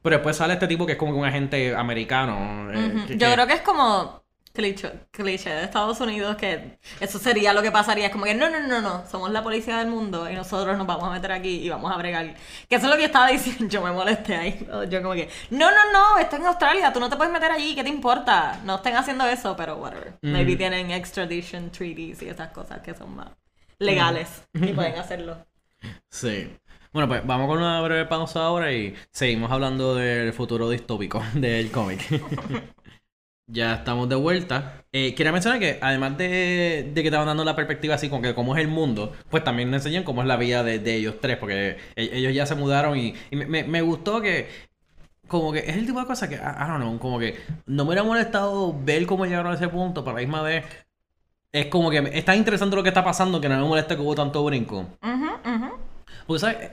Pero después sale este tipo que es como que un agente americano. eh, que- Yo que- creo que es como cliché, cliché de Estados Unidos que eso sería lo que pasaría. Es como que no, no, no, no, somos la policía del mundo y nosotros nos vamos a meter aquí y vamos a bregar. Que eso es lo que yo estaba [laughs] diciendo, yo me molesté ahí. Yo como que, no, no, no, esto es en Australia, tú no te puedes meter allí, ¿qué te importa? No estén haciendo eso, pero whatever. Maybe Mm. tienen extradition treaties y esas cosas que son más legales y pueden [laughs] hacerlo. Sí. Bueno, pues vamos con una breve pausa ahora y seguimos hablando del futuro distópico [laughs] del cómic. Ya estamos de vuelta. Eh, quería mencionar que además de, de que estaban dando la perspectiva así con que cómo es el mundo, pues también nos enseñan cómo es la vida de, de ellos tres, porque e- ellos ya se mudaron y, y me, gustó que como que es el tipo de cosa que, I don't know, como que no me hubiera molestado ver cómo llegaron a ese punto, pero a la misma vez es como que es tan interesante lo que está pasando que no me molesta que hubo tanto brinco. Ujú, ujú. Porque, ¿sabes?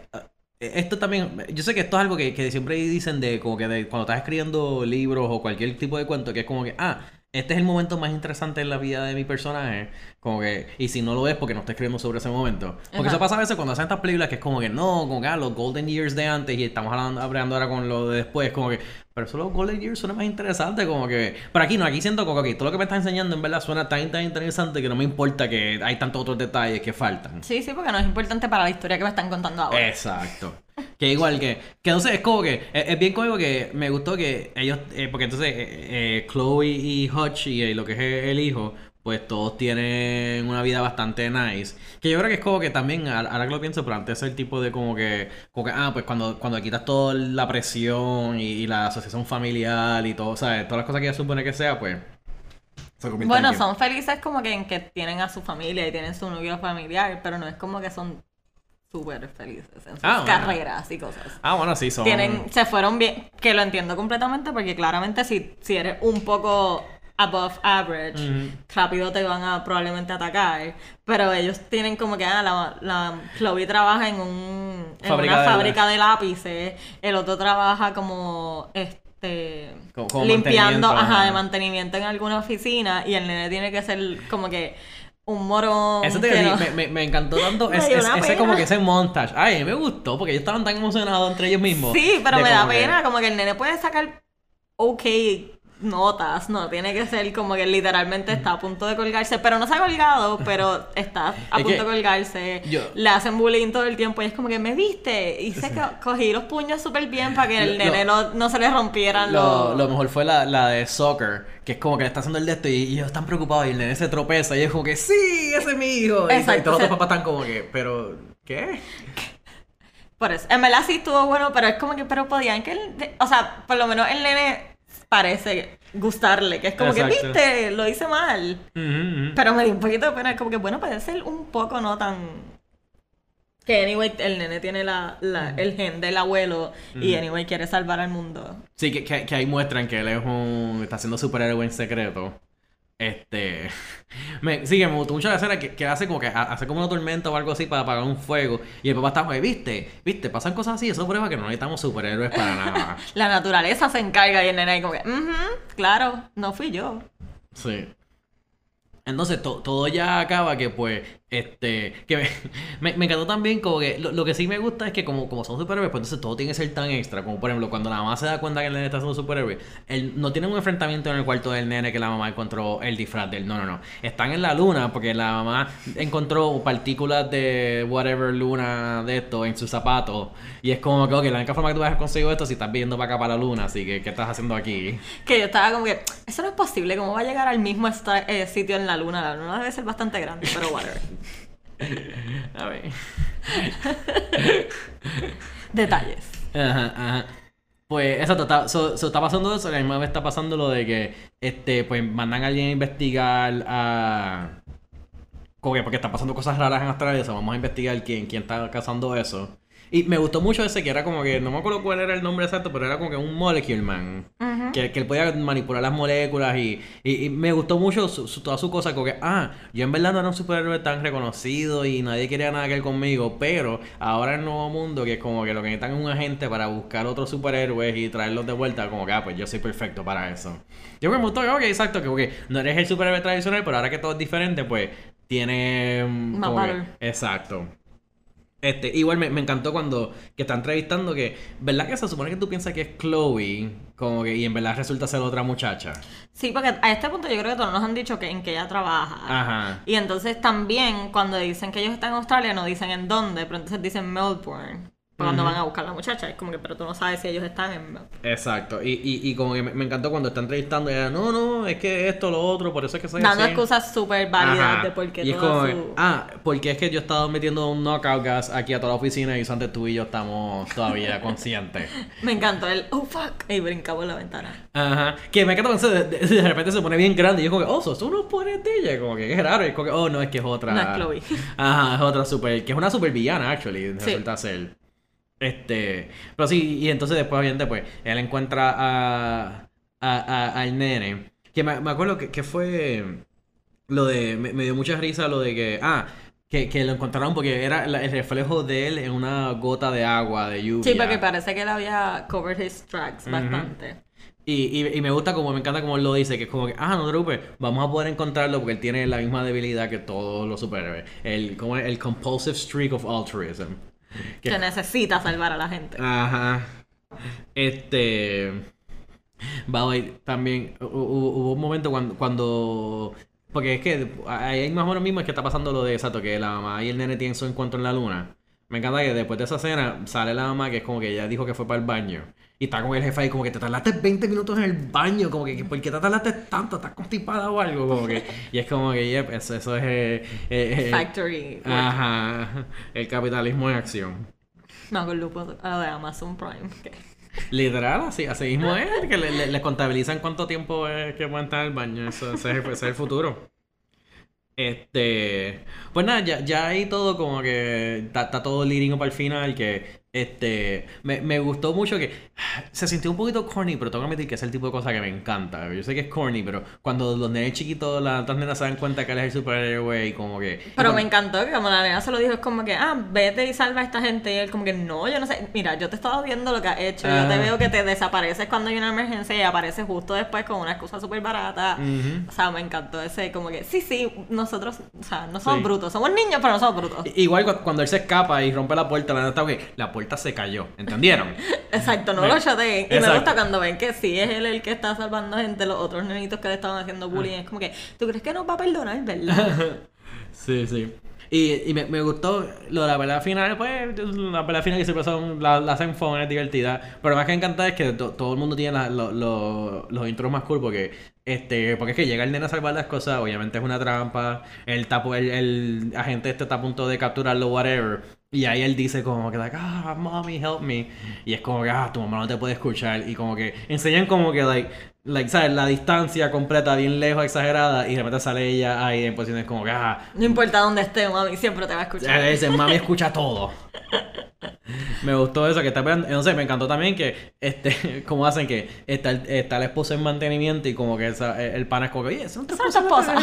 Eh, Esto también, yo sé que esto es algo que, que siempre dicen de como que de cuando estás escribiendo libros o cualquier tipo de cuento, que es como que, ah, este es el momento más interesante en la vida de mi personaje, como que, y si no lo es porque no está escribiendo sobre ese momento. Porque Ajá. eso pasa a veces cuando hacen estas películas que es como que no, como que ah, los Golden Years de antes y estamos hablando, hablando ahora con lo de después, como que, pero eso los Golden Years suena más interesante, como que, pero aquí no, aquí siento como que todo lo que me está enseñando en verdad suena tan, tan interesante que no me importa que hay tantos otros detalles que faltan. Sí, sí, porque no es importante para la historia que me están contando ahora. Exacto. Que igual que, que no sé, es como que, es, es bien cómico que me gustó que ellos, eh, porque entonces eh, eh, Chloe y Hutch y eh, lo que es el hijo, pues todos tienen una vida bastante nice. Que yo creo que es como que también, ahora que lo pienso, pero antes es el tipo de como que, como que, ah, pues cuando, cuando quitas toda la presión y, y la asociación familiar y todo, ¿sabes? Todas las cosas que ella supone que sea, pues... Bueno, son felices como que en que tienen a su familia y tienen su núcleo familiar, pero no es como que son súper felices en sus Ah, bueno. carreras y cosas. Ah, bueno, sí, son... Tienen, se fueron bien, que lo entiendo completamente porque claramente si, si eres un poco above average, rápido te van a probablemente atacar, pero ellos tienen como que, ah, la, la Chloe trabaja en, un, en Fábrica una de- fábrica de lápices, el otro trabaja como, este Como- como limpiando, mantenimiento, ajá, de ajá. mantenimiento en alguna oficina y el nene tiene que ser como que un morón. Eso te no- me, me, me encantó tanto [laughs] es- es- ese pena. como que ese montage. Ay, me gustó porque ellos estaban tan emocionados entre ellos mismos. Sí, pero me da como que- pena, como que el nene puede sacar ok notas, no, tiene que ser como que literalmente está a punto de colgarse, pero no se ha colgado, [laughs] pero está a Es punto que de colgarse, yo- le hacen bullying todo el tiempo y es como que me viste, y se co- [laughs] cogí los puños súper bien para que el Lo- nene no, no se le rompieran Lo, los... lo mejor fue la, la de soccer, que es como que le está haciendo el de esto y, y ellos están preocupados y el nene se tropeza y es como que sí, ese es mi hijo. Y- Y, Exacto, todos los se- papás están como que, pero, ¿qué? Por eso, en verdad sí estuvo bueno, pero es como que, pero podían que, el- o sea, por lo menos el nene parece gustarle, que es como Exacto. que, viste, lo hice mal. Pero me dio un poquito de pena, como que bueno, puede ser un poco no tan. Que anyway, el nene tiene la, la- el gen del abuelo y anyway quiere salvar al mundo. Sí, que, que, que ahí muestran que él es un. está haciendo superhéroe en secreto. Este. [laughs] Me, sí, que me gustó mucho la escena que, que hace como que ha- hace como una tormenta o algo así para apagar un fuego. Y el papá está como, viste, viste, pasan cosas así. Eso prueba que no necesitamos superhéroes para nada. [laughs] La naturaleza se encarga y el nene como que, "Ujú, claro, no fui yo. Sí. Entonces to- todo ya acaba que pues, este, que me, [laughs] me, me encantó también como que lo, lo que sí me gusta es que como, como son superhéroes, pues entonces todo tiene que ser tan extra, como por ejemplo cuando la mamá se da cuenta que el nene está siendo superhéroe, él no tiene un enfrentamiento en el cuarto del nene que la mamá encontró el disfraz de él, no, no, no, están en la luna porque la mamá encontró partículas de whatever luna de esto en sus zapatos y es como que, ok, la única forma que tú vas a conseguir esto es si estás viendo para acá para la luna, así que, ¿qué estás haciendo aquí? Que yo estaba como que, eso no es posible, ¿cómo va a llegar al mismo esta- eh, sitio en la luna? La luna debe ser bastante grande, pero whatever. [laughs] A ver. [laughs] Detalles. Ajá, ajá. Pues exacto, está, so- so está pasando eso, a la misma vez está pasando lo de que este, pues mandan a alguien a investigar a. Como que porque están pasando cosas raras en Australia, o sea, vamos a investigar quién, quién está causando eso. Y me gustó mucho ese que era como que, no me acuerdo cuál era el nombre exacto, pero era como que un molecule man. Ujú. Que, que él podía manipular las moléculas y, y, y me gustó mucho su- su- toda su cosa, como que, ah, yo en verdad no era un superhéroe tan reconocido y nadie quería nada que ver conmigo, pero ahora en el nuevo mundo, que es como que lo que necesitan es un agente para buscar otros superhéroes y traerlos de vuelta, como que, ah, pues yo soy perfecto para eso. Yo me gustó, ok, exacto, que ok, no eres el superhéroe tradicional, pero ahora que todo es diferente, pues tiene... mm, Más valor. exacto. Este, igual me, me encantó cuando que está entrevistando que, ¿verdad que se supone que tú piensas que es Chloe? Como que, y en verdad resulta ser otra muchacha. Sí, porque a este punto yo creo que todos nos han dicho que en que ella trabaja. Ajá. Y entonces también cuando dicen que ellos están en Australia no dicen en dónde, pero entonces dicen Melbourne. Cuando van a buscar a la muchacha. Es como que, pero tú no sabes si ellos están en. Exacto. Y, y, y como que me, me encantó cuando está entrevistando, ella, no, no, es que esto, lo otro, por eso es que soy Dando así. excusas súper válidas Ajá. de por qué Y es como, su... ah, porque es que yo he estado metiendo un knockout gas aquí a toda la oficina y antes tú y yo estamos todavía [laughs] conscientes. Me encantó el, oh fuck, y brinca por la ventana. Ajá. Que me encanta de, de- de repente se pone bien grande y yo como que, oh, sos unos poderes de ella. Como que es raro. Y es como que, oh, no, es que es otra. No es Chloe. Ajá, es otra super. Que es una super villana, actually. Sí. Resulta ser. Este. Pero sí, y entonces después, obviamente, pues, él encuentra a. a, a- al nene. Que me, me acuerdo que, que fue. Lo de. Me, me dio mucha risa lo de que. Ah. Que, que lo encontraron porque era la- el reflejo de él en una gota de agua, de lluvia. Sí, porque parece que él había covered his tracks bastante. Y, y, y me gusta como, me encanta como él lo dice, que es como que, ah, no te preocupes, vamos a poder encontrarlo porque él tiene la misma debilidad que todos los superhéroes. El, como el compulsive streak of altruism. [laughs] Que- Que necesita salvar a la gente. Ajá. Este. By the way, también hu- hu- hubo un momento cuando, cuando. Porque es que ahí más o menos mismo es que está pasando lo de exacto, que la mamá y el nene tienen su encuentro en la luna. Me encanta que después de esa escena sale la mamá que es como que ella dijo que fue para el baño. Y está con el jefe ahí como que te tardaste 20 minutos en el baño, como que ¿por qué te tardaste tanto? ¿Estás constipada o algo? Como que, y es como que, yep, eso, eso es... eh, eh, eh, Factory. Ajá, el capitalismo en acción. No, con Lupo, a lo de Amazon Prime. Literal, así, así mismo es, que le, le- le contabilizan cuánto tiempo es que pueden estar en el baño, eso, ese, es, el- ese es el futuro. Este, pues nada, ya, ya ahí todo como que está, está todo leading para el final, que Este, me, me gustó mucho que se sintió un poquito corny, pero tengo que admitir que es el tipo de cosa que me encanta. Yo sé que es corny, pero cuando los nenes chiquitos, las otras nenas se dan cuenta que él es el superhéroe y como que... Pero cuando- me encantó que como la nena se lo dijo, es como que, ah, vete y salva a esta gente. Y él como que, no, yo no sé. Mira, yo te he estado viendo lo que has hecho. Yo te Ajá. veo que te desapareces cuando hay una emergencia y apareces justo después con una excusa súper barata. Ujú. O sea, me encantó ese, como que, sí, sí, nosotros, o sea, no somos Sí. brutos. Somos niños, pero no somos brutos. Igual cu- cuando él se escapa y rompe la puerta, la nena está, ok, la puerta se cayó, ¿entendieron? [laughs] Exacto, no Me- lo choteen. Y me Exacto. gusta cuando ven que sí es él el que está salvando gente, los otros nenitos que le estaban haciendo bullying. Ah. Es como que, ¿tú crees que nos va a perdonar, verdad? [laughs] Sí, sí. Y, y me, me gustó lo de la pelea final, pues la pelea final que siempre son, la, la hacen fun, es divertida. Pero más que me encanta es que to- todo el mundo tiene la- lo- lo- los intros más cool porque este porque es que llega el nene a salvar las cosas, obviamente es una trampa, el, tapo, el, el agente este está a punto de capturarlo, whatever. Y ahí él dice como que, like, ah, mommy, help me. Y es como que, ah, tu mamá no te puede escuchar. Y como que enseñan como que, like, like, ¿sabes? La distancia completa, bien lejos, exagerada. Y de repente sale ella ahí en posiciones como que, ah, No importa dónde esté, mami, siempre te va a escuchar. eh, Ese mami escucha todo. [laughs] Me gustó eso que está peleando. No sé, me encantó también que, este, [laughs] como hacen que está el, está la esposa en mantenimiento y como que esa- el pana es como que, oye, es tu esposa.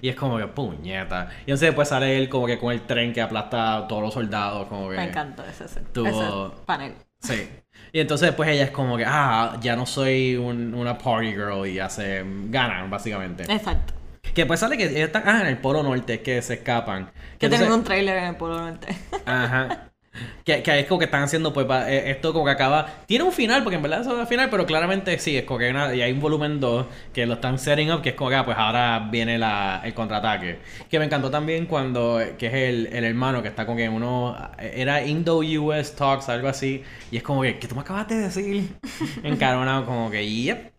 Y es como que, puñeta. Y entonces después sale él como que con el tren que aplasta a todos los soldados, como que. Me encantó ese, ese, Tuvo- ese panel. Sí. Y entonces después ella es como que, ah, ya no soy un- una party girl y ya se ganan, básicamente. Exacto. Que después sale que ellos están, ah, en el Polo Norte, que se escapan. Que entonces- tienen un trailer en el Polo Norte. Ajá. [laughs] Que, que es como que están haciendo, pues, pa- eh, esto como que acaba. Tiene un final, porque en verdad eso es el final, pero claramente sí, es como que hay, una- y hay un volumen 2 que lo están setting up, que es como que, ah, pues ahora viene la, el contraataque. Que me encantó también cuando, que es el, el hermano que está con que uno, era Indo-US Talks, algo así, y es como que, ¿qué tú me acabas de decir? [laughs] Encaronado, como que, yep.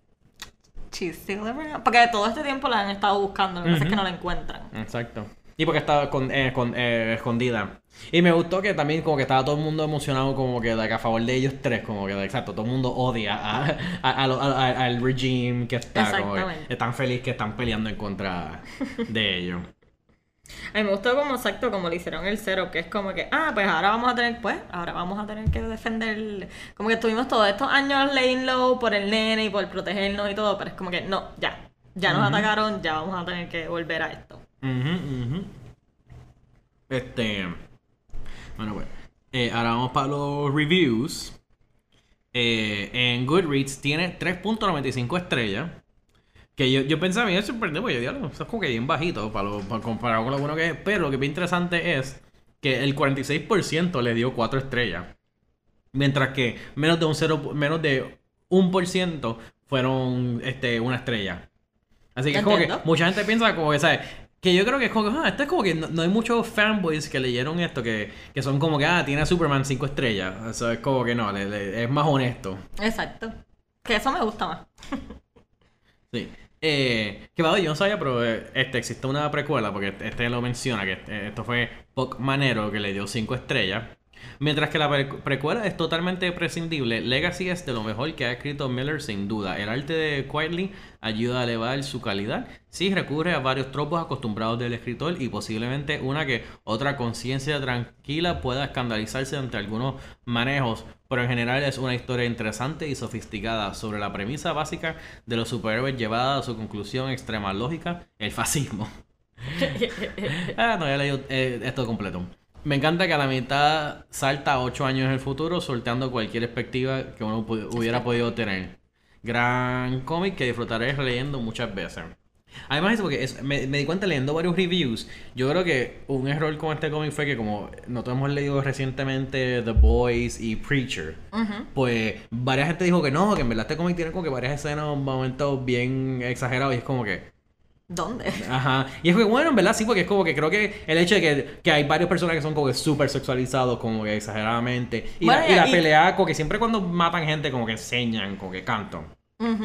Porque todo este tiempo la han estado buscando, lo que pasa es que no la encuentran. Exacto. Y porque estaba con- eh, con- eh, escondida. Y me gustó que también como que estaba todo el mundo emocionado como que like, a favor de ellos tres, como que exacto, todo el mundo odia a, a- a al regime que está, como que están felices que están peleando en contra de ellos. [laughs] A mí me gustó como exacto como le hicieron el cero, que es como que, ah, pues ahora vamos a tener, pues, ahora vamos a tener que defender. Como que estuvimos todos estos años laying low por el nene y por protegernos y todo, pero es como que, no, ya, ya nos atacaron, ya vamos a tener que volver a esto. Este. Bueno, pues. eh, ahora vamos para los reviews. Eh, en Goodreads tiene 3.95 estrellas. Que yo, yo pensaba, me sorprendido, porque yo diablo, eso es como que bien bajito para, lo, para comparado con lo bueno que es. Pero lo que es interesante es que el 46% le dio 4 estrellas. Mientras que menos de un 0, menos de 1% fueron este, una estrella. Así que es como que mucha gente piensa como que, ¿sabes? Que yo creo que es como que, ah, esto es como que no, no hay muchos fanboys que leyeron esto que, que son como que, ah, tiene a Superman 5 estrellas. Eso es como que no, le- le- es más honesto. Exacto. Que eso me gusta más. [laughs] Sí. Eh, que va, yo no sabía, pero eh, este, existe una precuela, porque este lo menciona, que este- esto fue Puck Manero que le dio 5 estrellas. Mientras que la pre- precuela es totalmente prescindible, Legacy es de lo mejor que ha escrito Miller sin duda. El arte de Quietly ayuda a elevar su calidad. Sí recurre a varios tropos acostumbrados del escritor y posiblemente una que otra conciencia tranquila pueda escandalizarse ante algunos manejos, pero en general es una historia interesante y sofisticada sobre la premisa básica de los superhéroes llevada a su conclusión extrema lógica, el fascismo. [laughs] ah, no, ya leí eh, esto completo. Me encanta que a la mitad salta 8 años en el futuro, sorteando cualquier perspectiva que uno hubiera podido tener. Gran cómic que disfrutaré releyendo muchas veces. Además, eso porque es- me, me di cuenta leyendo varios reviews. Yo creo que un error con este cómic fue que, como nosotros hemos leído recientemente The Boys y Preacher, pues varias gente dijo que no, que en verdad este cómic tiene como que varias escenas, momentos bien exagerados. Y es como que, ¿Dónde? Ajá. Y es que bueno, en verdad sí, porque es como que creo que el hecho de que, que hay varios personajes que son como que súper sexualizados, como que exageradamente. Y Bueno, la, y la y- pelea, como que siempre cuando matan gente, como que enseñan, como que cantan. Ujú.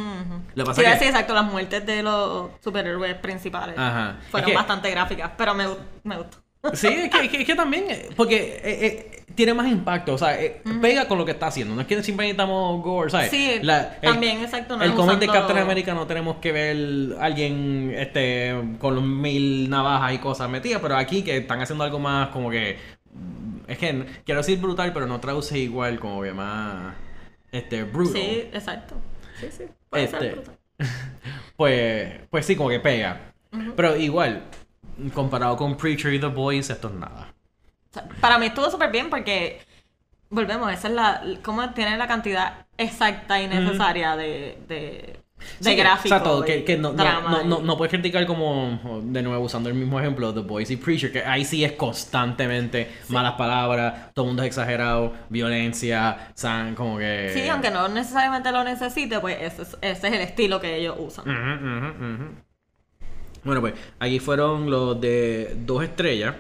Lo que pasa Sí, que- sí, exacto, las muertes de los superhéroes principales Ajá. fueron Es que- bastante gráficas, pero me, me gustó. Sí, es que, es que, es que también, eh, porque eh, eh, tiene más impacto, o sea, eh, pega con lo que está haciendo. No es que siempre necesitamos gore, ¿sabes? Sí, La- el- también, exacto. no el cómic de Captain America no tenemos que ver alguien este con los mil navajas y cosas metidas, pero aquí que están haciendo algo más como que Es que quiero decir brutal, pero no traduce igual, como que más. Este, brutal. Sí, exacto. Sí, sí. Puede Este, ser brutal. [laughs] Pues, pues sí, como que pega. Pero igual, comparado con Preacher y The Boys, esto es nada. Para mí estuvo súper bien porque, volvemos, esa es la, cómo tiene la cantidad exacta y necesaria de, de, de Sí, gráfico. Exacto, que, que no, no, no, puedes criticar como, de nuevo, usando el mismo ejemplo, The Boys y Preacher, que ahí sí es constantemente malas palabras, todo el mundo es exagerado, violencia, san, como que... Sí, aunque no necesariamente lo necesite, pues ese es, ese es el estilo que ellos usan. Ujú, ujú, ujú. Bueno, pues aquí fueron los de dos estrellas.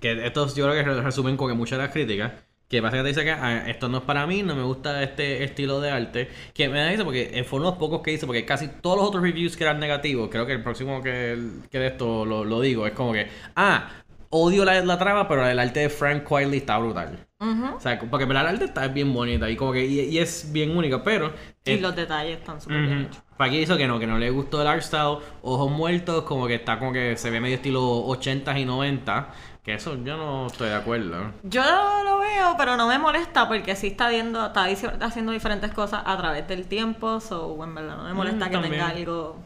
Que estos yo creo que resumen con que muchas de las críticas. Que básicamente dice que ah, esto no es para mí, no me gusta este estilo de arte. Que me da risa porque fue uno de los pocos que hice, porque casi todos los otros reviews que eran negativos, creo que el próximo que, que de esto lo, lo digo, es como que, ah, odio la, la trama, pero el arte de Frank Quietly está brutal. O sea, porque la arte está bien bonita y como que y, y es bien única, pero... Y eh, los detalles están súper bien hechos. Aquí hizo que no, que no le gustó el art style, ojos muertos, como que está como que se ve medio estilo 80s y 90 que eso yo no estoy de acuerdo. Yo lo veo, pero no me molesta porque sí está viendo, está haciendo diferentes cosas a través del tiempo, so en verdad no me molesta Mm, que también. tenga algo.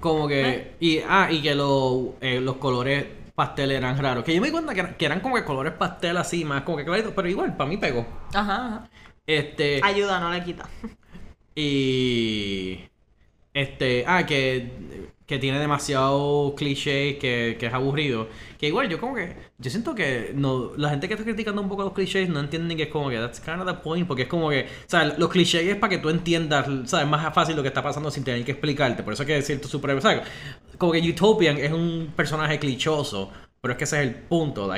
Como que ¿Eh? y ah, y que los eh, los colores pastel eran raros, que yo me di cuenta que, eran- que eran como que colores pastel así más como que claritos, pero igual para mí pegó. Ajá, ajá. Este Ayuda, no le quita. [laughs] Y. Este. Ah, que. Que tiene demasiado cliché, que, que es aburrido. Que igual, yo como que. Yo siento que. no La gente que está criticando un poco los clichés no entienden que es como que. That's kind of the point. Porque es como que. O sea, los clichés es para que tú entiendas. ¿Sabes? Más fácil lo que está pasando sin tener que explicarte. Por eso es que es cierto super. ¿Sabes? Como que Utopian es un personaje clichoso. Pero es que ese es el punto.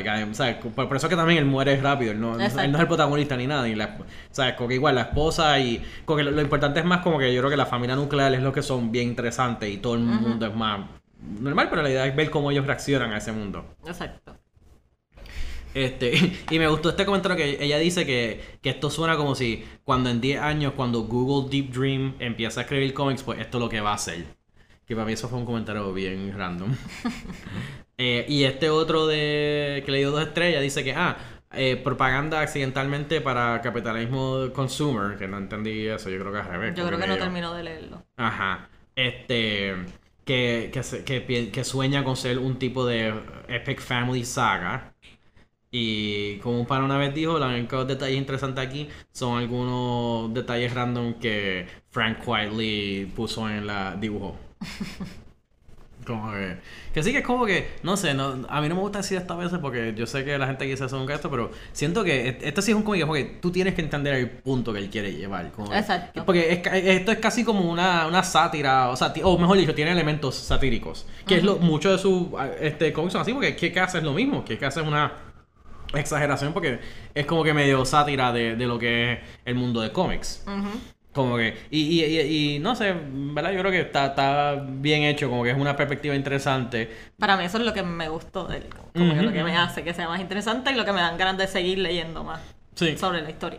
Por, por eso es que también él muere rápido. Él no, él no es el protagonista ni nada. La, o sea, como que igual la esposa y. Como que lo, lo importante es más como que yo creo que la familia nuclear es lo que son bien interesantes y todo el mundo es más normal, pero la idea es ver cómo ellos reaccionan a ese mundo. Exacto. Este, [laughs] y me gustó este comentario que ella dice que, que esto suena como si cuando en 10 años, cuando Google Deep Dream empieza a escribir cómics, pues esto es lo que va a hacer. Que para mí eso fue un comentario bien random. [laughs] Eh, y este otro de que le dio dos estrellas dice que, ah, eh, propaganda accidentalmente para capitalismo consumer, que no entendí eso, yo creo que es al revés. Yo creo que no terminó de leerlo. Ajá. Este. Que, que, sueña con ser un tipo de Epic Family Saga. Y como un pana una vez dijo, los únicos detalles interesantes aquí son algunos detalles random que Frank Quietly puso en la dibujo. [laughs] Como que, que sí que es como que, no sé, no, a mí no me gusta decir esto a veces porque yo sé que la gente quise hacer un gasto, pero siento que et- esto sí es un cómic porque tú tienes que entender el punto que él quiere llevar. como que- Exacto. porque es esto es casi como una, una sátira, o, sea, o mejor dicho, tiene elementos satíricos. Que es lo, mucho de sus este, cómics son así, porque ¿qué que hace es lo mismo, que hace es una exageración porque es como que medio sátira de, de lo que es el mundo de cómics. Ujú. Como que, y, y, y, y no sé, ¿verdad? Yo creo que está, está bien hecho, como que es una perspectiva interesante. Para mí eso es lo que me gustó de él. Como que lo que me hace que sea más interesante y lo que me dan ganas de seguir leyendo más Sí. sobre la historia.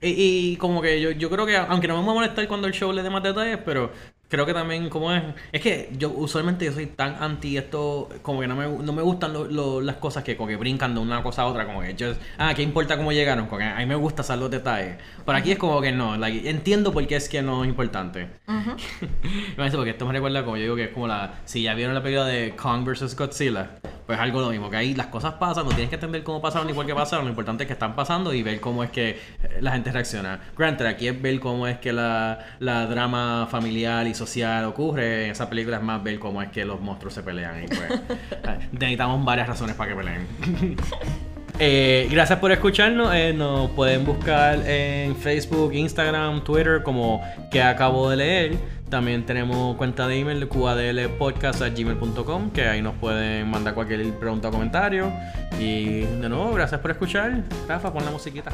Y, y como que yo, yo creo que, aunque no me va a molestar cuando el show le dé más detalles, pero creo que también como es... Es que yo usualmente yo soy tan anti esto, como que no me, no me gustan lo- lo- las cosas que como que brincan de una cosa a otra, como que just, ah, ¿qué importa cómo llegaron? Como que a mí me gusta saber los detalles. Pero aquí es como que no, like, entiendo por qué es que no es importante. Ujú. [laughs] Me parece porque esto me recuerda como yo digo que es como la... Si ya vieron la película de Kong vs. Godzilla, pues algo lo mismo, que ahí las cosas pasan, no tienes que entender cómo pasaron ni por qué pasaron, lo importante es que están pasando y ver cómo es que eh, la gente reacciona. Granted, aquí es ver cómo es que la, la drama familiar y social ocurre, en esa película es más ver cómo es que los monstruos se pelean y pues [laughs] necesitamos varias razones para que peleen. [laughs] Eh, gracias por escucharnos. eh, nos pueden buscar en Facebook, Instagram, Twitter como que acabo de leer. También tenemos cuenta de email qadlpodcast.gmail.com que ahí nos pueden mandar cualquier pregunta o comentario. Y de nuevo, gracias por escuchar. Rafa, pon la musiquita.